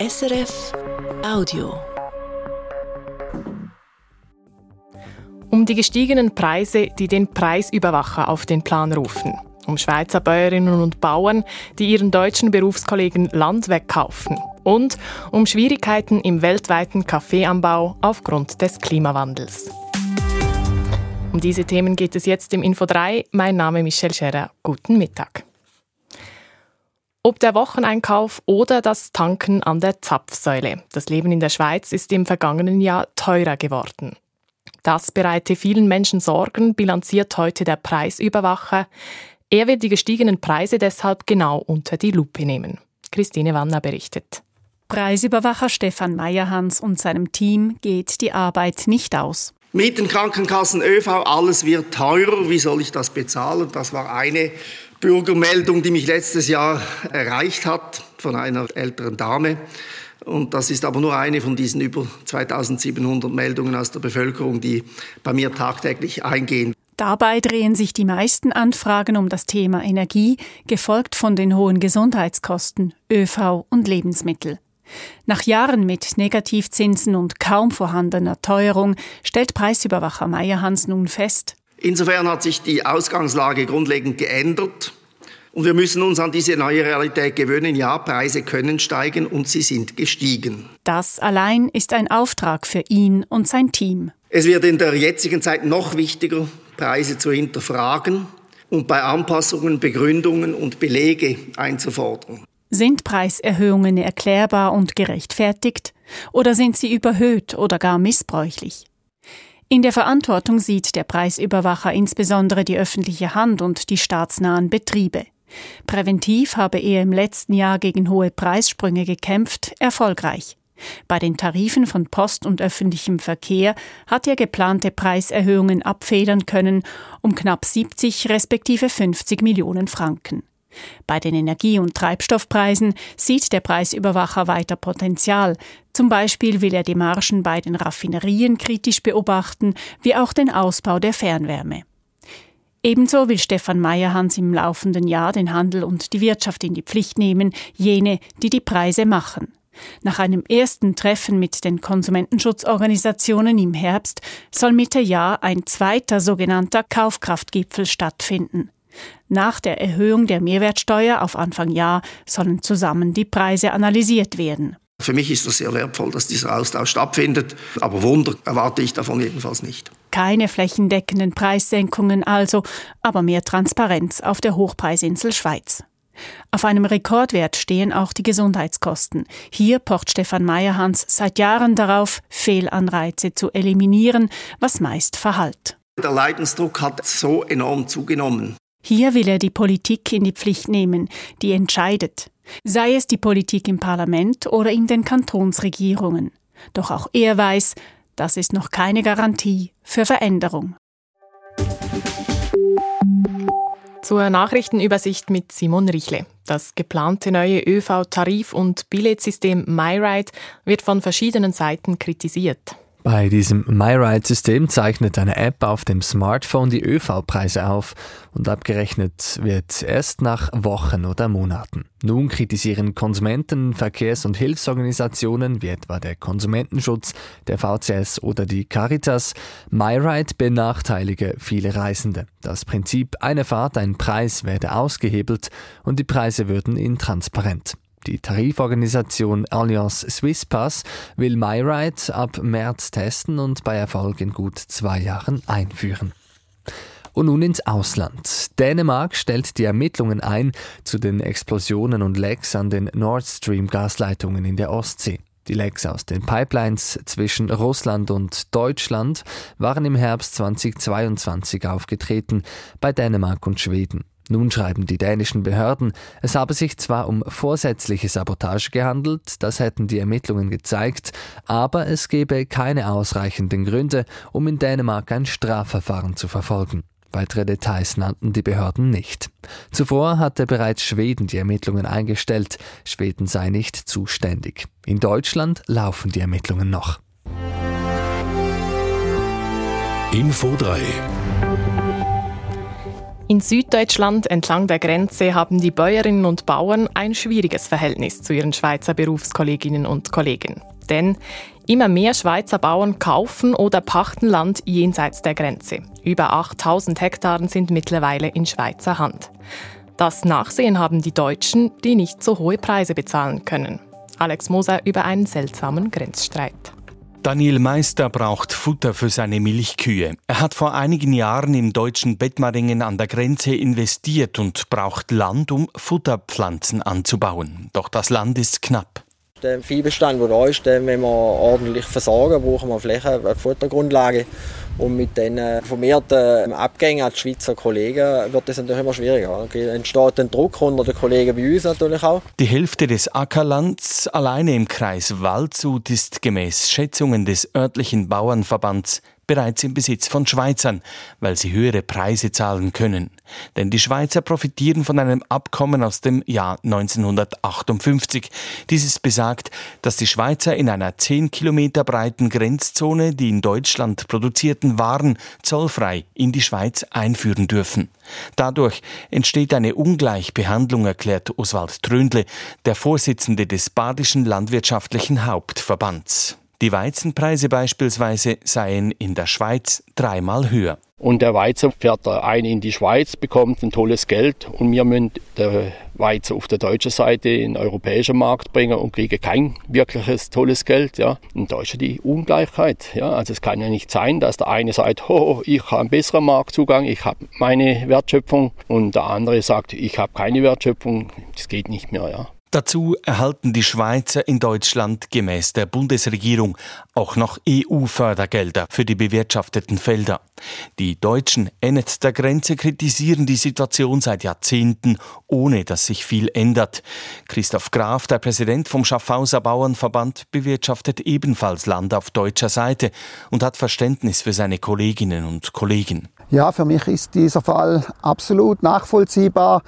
SRF Audio. Um die gestiegenen Preise, die den Preisüberwacher auf den Plan rufen. Um Schweizer Bäuerinnen und Bauern, die ihren deutschen Berufskollegen Land wegkaufen. Und um Schwierigkeiten im weltweiten Kaffeeanbau aufgrund des Klimawandels. Um diese Themen geht es jetzt im Info 3. Mein Name ist Michelle Scherer. Guten Mittag. Ob der Wocheneinkauf oder das Tanken an der Zapfsäule. Das Leben in der Schweiz ist im vergangenen Jahr teurer geworden. Das bereite vielen Menschen Sorgen, bilanziert heute der Preisüberwacher. Er wird die gestiegenen Preise deshalb genau unter die Lupe nehmen. Christine Wanner berichtet. Preisüberwacher Stefan Meyerhans und seinem Team geht die Arbeit nicht aus. Mieten, Krankenkassen, ÖV, alles wird teurer. Wie soll ich das bezahlen? Das war eine Bürgermeldung, die mich letztes Jahr erreicht hat von einer älteren Dame. Und das ist aber nur eine von diesen über 2700 Meldungen aus der Bevölkerung, die bei mir tagtäglich eingehen. Dabei drehen sich die meisten Anfragen um das Thema Energie, gefolgt von den hohen Gesundheitskosten, ÖV und Lebensmittel. Nach Jahren mit Negativzinsen und kaum vorhandener Teuerung stellt Preisüberwacher Meyerhans nun fest, Insofern hat sich die Ausgangslage grundlegend geändert. Und wir müssen uns an diese neue Realität gewöhnen. Ja, Preise können steigen und sie sind gestiegen. Das allein ist ein Auftrag für ihn und sein Team. Es wird in der jetzigen Zeit noch wichtiger, Preise zu hinterfragen und bei Anpassungen Begründungen und Belege einzufordern. Sind Preiserhöhungen erklärbar und gerechtfertigt oder sind sie überhöht oder gar missbräuchlich? In der Verantwortung sieht der Preisüberwacher insbesondere die öffentliche Hand und die staatsnahen Betriebe. Präventiv habe er im letzten Jahr gegen hohe Preissprünge gekämpft, erfolgreich. Bei den Tarifen von Post und öffentlichem Verkehr hat er geplante Preiserhöhungen abfedern können um knapp 70 respektive 50 Millionen Franken. Bei den Energie- und Treibstoffpreisen sieht der Preisüberwacher weiter Potenzial. Zum Beispiel will er die Margen bei den Raffinerien kritisch beobachten, wie auch den Ausbau der Fernwärme. Ebenso will Stefan Meyerhans im laufenden Jahr den Handel und die Wirtschaft in die Pflicht nehmen, jene, die die Preise machen. Nach einem ersten Treffen mit den Konsumentenschutzorganisationen im Herbst soll Mitte Jahr ein zweiter sogenannter Kaufkraftgipfel stattfinden. Nach der Erhöhung der Mehrwertsteuer auf Anfang Jahr sollen zusammen die Preise analysiert werden. Für mich ist es sehr wertvoll, dass dieser Austausch stattfindet, aber Wunder erwarte ich davon jedenfalls nicht. Keine flächendeckenden Preissenkungen also, aber mehr Transparenz auf der Hochpreisinsel Schweiz. Auf einem Rekordwert stehen auch die Gesundheitskosten. Hier pocht Stefan Meyerhans seit Jahren darauf, Fehlanreize zu eliminieren, was meist verhallt. Der Leidensdruck hat so enorm zugenommen. Hier will er die Politik in die Pflicht nehmen, die entscheidet, sei es die Politik im Parlament oder in den Kantonsregierungen. Doch auch er weiß, das ist noch keine Garantie für Veränderung. Zur Nachrichtenübersicht mit Simon Richle. Das geplante neue ÖV-Tarif- und Billettsystem MyRide wird von verschiedenen Seiten kritisiert. Bei diesem MyRide-System zeichnet eine App auf dem Smartphone die ÖV-Preise auf und abgerechnet wird erst nach Wochen oder Monaten. Nun kritisieren Konsumenten, Verkehrs- und Hilfsorganisationen wie etwa der Konsumentenschutz, der VCS oder die Caritas, MyRide benachteilige viele Reisende. Das Prinzip eine Fahrt, ein Preis werde ausgehebelt und die Preise würden intransparent. Die Tariforganisation Allianz Swisspass will MyRide ab März testen und bei Erfolg in gut zwei Jahren einführen. Und nun ins Ausland. Dänemark stellt die Ermittlungen ein zu den Explosionen und Lecks an den Nord Stream Gasleitungen in der Ostsee. Die Lecks aus den Pipelines zwischen Russland und Deutschland waren im Herbst 2022 aufgetreten, bei Dänemark und Schweden. Nun schreiben die dänischen Behörden, es habe sich zwar um vorsätzliche Sabotage gehandelt, das hätten die Ermittlungen gezeigt, aber es gebe keine ausreichenden Gründe, um in Dänemark ein Strafverfahren zu verfolgen. Weitere Details nannten die Behörden nicht. Zuvor hatte bereits Schweden die Ermittlungen eingestellt. Schweden sei nicht zuständig. In Deutschland laufen die Ermittlungen noch. Info 3 In Süddeutschland entlang der Grenze haben die Bäuerinnen und Bauern ein schwieriges Verhältnis zu ihren Schweizer Berufskolleginnen und Kollegen. Denn immer mehr Schweizer Bauern kaufen oder pachten Land jenseits der Grenze. Über 8000 Hektaren sind mittlerweile in Schweizer Hand. Das Nachsehen haben die Deutschen, die nicht so hohe Preise bezahlen können. Alex Moser über einen seltsamen Grenzstreit. Daniel Meister braucht Futter für seine Milchkühe. Er hat vor einigen Jahren im deutschen Bettmaringen an der Grenze investiert und braucht Land, um Futterpflanzen anzubauen. Doch das Land ist knapp. Der Viehbestand, der da ist, den wenn wir ordentlich versorgen, brauchen wir Fläche, eine Futtergrundlage. Und mit den vermehrten Abgängen an die Schweizer Kollegen wird das natürlich immer schwieriger. Da entsteht ein Druck unter den Kollegen bei uns natürlich auch. Die Hälfte des Ackerlands alleine im Kreis Waldshut ist gemäß Schätzungen des örtlichen Bauernverbands bereits im Besitz von Schweizern, weil sie höhere Preise zahlen können. Denn die Schweizer profitieren von einem Abkommen aus dem Jahr 1958. Dieses besagt, dass die Schweizer in einer 10 Kilometer breiten Grenzzone die in Deutschland produzierten Waren zollfrei in die Schweiz einführen dürfen. Dadurch entsteht eine Ungleichbehandlung, erklärt Oswald Tröndle, der Vorsitzende des Badischen Landwirtschaftlichen Hauptverbands. Die Weizenpreise beispielsweise seien in der Schweiz dreimal höher. Und der Weizen fährt ein in die Schweiz, bekommt ein tolles Geld und wir müssen den Weizen auf der deutschen Seite in den europäischen Markt bringen und kriegen kein wirkliches tolles Geld. Ja. Und da die Ungleichheit. Ja. Also es kann ja nicht sein, dass der eine sagt, oh, ich habe einen besseren Marktzugang, ich habe meine Wertschöpfung und der andere sagt, ich habe keine Wertschöpfung. Das geht nicht mehr. Ja. Dazu erhalten die Schweizer in Deutschland gemäß der Bundesregierung auch noch EU-Fördergelder für die bewirtschafteten Felder. Die Deutschen endet der Grenze kritisieren die Situation seit Jahrzehnten, ohne dass sich viel ändert. Christoph Graf, der Präsident vom Schaffhauser Bauernverband, bewirtschaftet ebenfalls Land auf deutscher Seite und hat Verständnis für seine Kolleginnen und Kollegen. Ja, für mich ist dieser Fall absolut nachvollziehbar.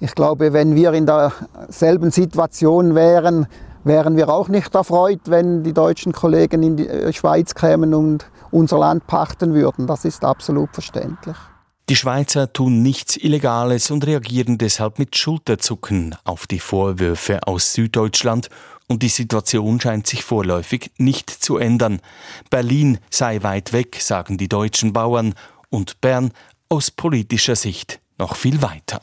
Ich glaube, wenn wir in derselben Situation wären, wären wir auch nicht erfreut, wenn die deutschen Kollegen in die äh, Schweiz kämen und unser Land pachten würden. Das ist absolut verständlich. Die Schweizer tun nichts Illegales und reagieren deshalb mit Schulterzucken auf die Vorwürfe aus Süddeutschland und die Situation scheint sich vorläufig nicht zu ändern. Berlin sei weit weg, sagen die deutschen Bauern, und Bern aus politischer Sicht noch viel weiter.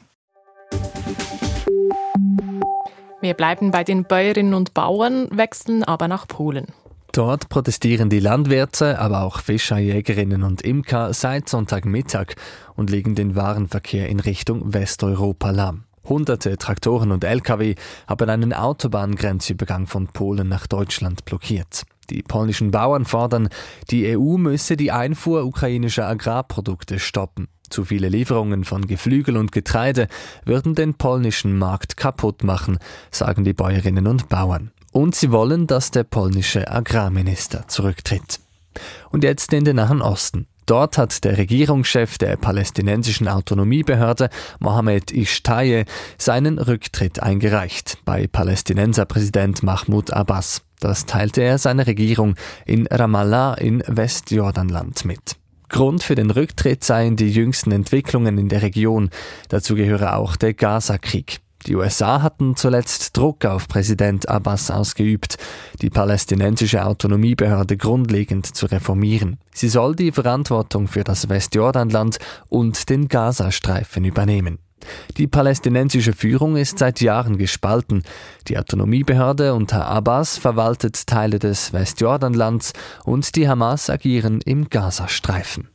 Wir bleiben bei den Bäuerinnen und Bauern, wechseln aber nach Polen. Dort protestieren die Landwirte, aber auch Fischerjägerinnen und Imker seit Sonntagmittag und legen den Warenverkehr in Richtung Westeuropa lahm. Hunderte Traktoren und Lkw haben einen Autobahngrenzübergang von Polen nach Deutschland blockiert. Die polnischen Bauern fordern, die EU müsse die Einfuhr ukrainischer Agrarprodukte stoppen. Zu viele Lieferungen von Geflügel und Getreide würden den polnischen Markt kaputt machen, sagen die Bäuerinnen und Bauern. Und sie wollen, dass der polnische Agrarminister zurücktritt. Und jetzt in den Nahen Osten. Dort hat der Regierungschef der palästinensischen Autonomiebehörde, Mohammed Ishtaye, seinen Rücktritt eingereicht bei Palästinenserpräsident Mahmoud Abbas. Das teilte er seiner Regierung in Ramallah in Westjordanland mit. Grund für den Rücktritt seien die jüngsten Entwicklungen in der Region. Dazu gehöre auch der Gaza-Krieg. Die USA hatten zuletzt Druck auf Präsident Abbas ausgeübt, die palästinensische Autonomiebehörde grundlegend zu reformieren. Sie soll die Verantwortung für das Westjordanland und den Gazastreifen übernehmen. Die palästinensische Führung ist seit Jahren gespalten. Die Autonomiebehörde unter Abbas verwaltet Teile des Westjordanlands und die Hamas agieren im Gazastreifen.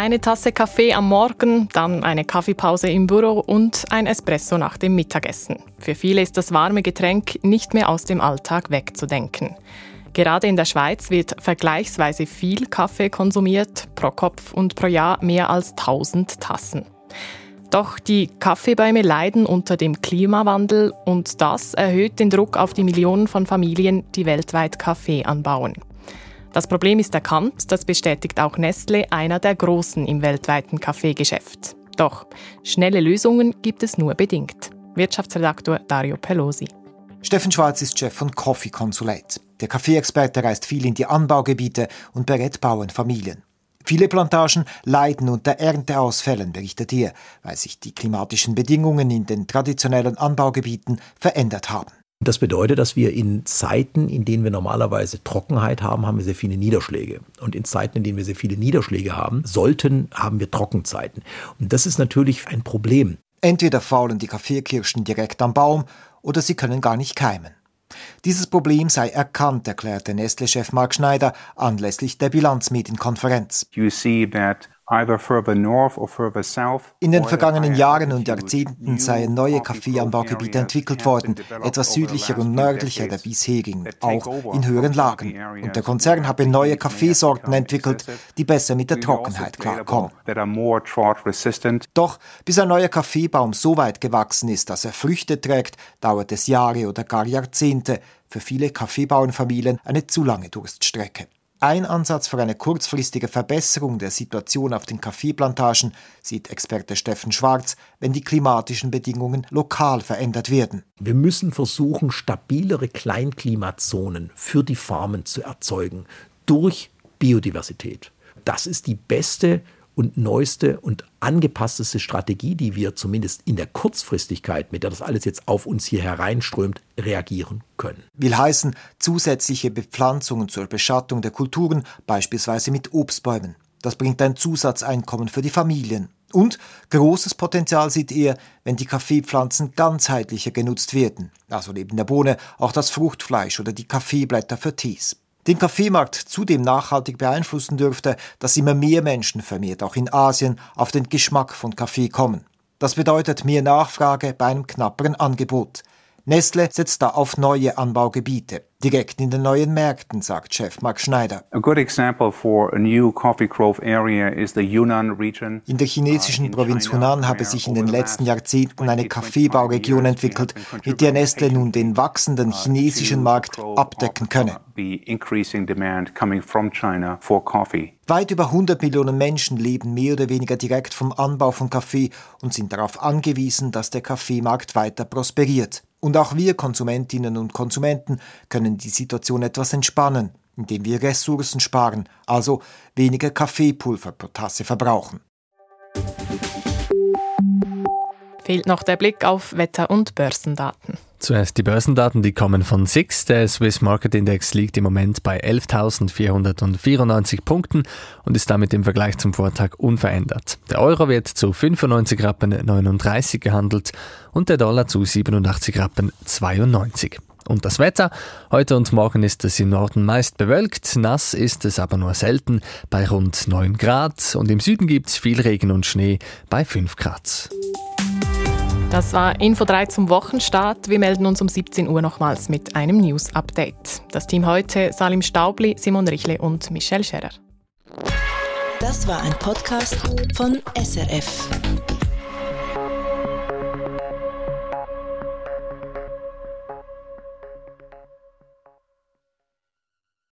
Eine Tasse Kaffee am Morgen, dann eine Kaffeepause im Büro und ein Espresso nach dem Mittagessen. Für viele ist das warme Getränk nicht mehr aus dem Alltag wegzudenken. Gerade in der Schweiz wird vergleichsweise viel Kaffee konsumiert, pro Kopf und pro Jahr mehr als 1000 Tassen. Doch die Kaffeebäume leiden unter dem Klimawandel und das erhöht den Druck auf die Millionen von Familien, die weltweit Kaffee anbauen. Das Problem ist erkannt, das bestätigt auch Nestle, einer der Großen im weltweiten Kaffeegeschäft. Doch schnelle Lösungen gibt es nur bedingt. Wirtschaftsredaktor Dario Pelosi. Steffen Schwarz ist Chef von Coffee Consulate. Der Kaffeeexperte reist viel in die Anbaugebiete und berät Bauernfamilien. Viele Plantagen leiden unter Ernteausfällen, berichtet er, weil sich die klimatischen Bedingungen in den traditionellen Anbaugebieten verändert haben. Das bedeutet, dass wir in Zeiten, in denen wir normalerweise Trockenheit haben, haben wir sehr viele Niederschläge. Und in Zeiten, in denen wir sehr viele Niederschläge haben sollten, haben wir Trockenzeiten. Und das ist natürlich ein Problem. Entweder faulen die Kaffeekirschen direkt am Baum oder sie können gar nicht keimen. Dieses Problem sei erkannt, erklärte Nestle-Chef Mark Schneider anlässlich der Bilanzmedienkonferenz. You see that in den vergangenen Jahren und Jahrzehnten seien neue Kaffeeanbaugebiete entwickelt worden, etwas südlicher und nördlicher der bisherigen, auch in höheren Lagen. Und der Konzern habe neue Kaffeesorten entwickelt, die besser mit der also Trockenheit klarkommen. Doch bis ein neuer Kaffeebaum so weit gewachsen ist, dass er Früchte trägt, dauert es Jahre oder gar Jahrzehnte. Für viele Kaffeebauernfamilien eine zu lange Durststrecke. Ein Ansatz für eine kurzfristige Verbesserung der Situation auf den Kaffeeplantagen sieht Experte Steffen Schwarz, wenn die klimatischen Bedingungen lokal verändert werden. Wir müssen versuchen, stabilere Kleinklimazonen für die Farmen zu erzeugen durch Biodiversität. Das ist die beste und neueste und angepassteste Strategie, die wir zumindest in der Kurzfristigkeit, mit der das alles jetzt auf uns hier hereinströmt, reagieren können. Will heißen zusätzliche Bepflanzungen zur Beschattung der Kulturen, beispielsweise mit Obstbäumen. Das bringt ein Zusatzeinkommen für die Familien. Und großes Potenzial sieht er, wenn die Kaffeepflanzen ganzheitlicher genutzt werden, also neben der Bohne auch das Fruchtfleisch oder die Kaffeeblätter für Tees den Kaffeemarkt zudem nachhaltig beeinflussen dürfte, dass immer mehr Menschen vermehrt auch in Asien auf den Geschmack von Kaffee kommen. Das bedeutet mehr Nachfrage bei einem knapperen Angebot. Nestle setzt da auf neue Anbaugebiete. Direkt in den neuen Märkten, sagt Chef Mark Schneider. In der chinesischen uh, Provinz Hunan habe sich in den letzten Jahrzehnten eine Kaffeebauregion entwickelt, mit der Nestle nun den wachsenden uh, chinesischen Markt abdecken könne. Weit über 100 Millionen Menschen leben mehr oder weniger direkt vom Anbau von Kaffee und sind darauf angewiesen, dass der Kaffeemarkt weiter prosperiert. Und auch wir Konsumentinnen und Konsumenten können die Situation etwas entspannen, indem wir Ressourcen sparen, also weniger Kaffeepulver pro Tasse verbrauchen. Fehlt noch der Blick auf Wetter- und Börsendaten. Zuerst die Börsendaten, die kommen von SIX. Der Swiss Market Index liegt im Moment bei 11.494 Punkten und ist damit im Vergleich zum Vortag unverändert. Der Euro wird zu 95 Rappen 39 gehandelt und der Dollar zu 87 Rappen 92. Und das Wetter? Heute und morgen ist es im Norden meist bewölkt, nass ist es aber nur selten bei rund 9 Grad und im Süden gibt es viel Regen und Schnee bei 5 Grad. Das war Info 3 zum Wochenstart. Wir melden uns um 17 Uhr nochmals mit einem News-Update. Das Team heute Salim Staubli, Simon Richle und Michelle Scherer. Das war ein Podcast von SRF.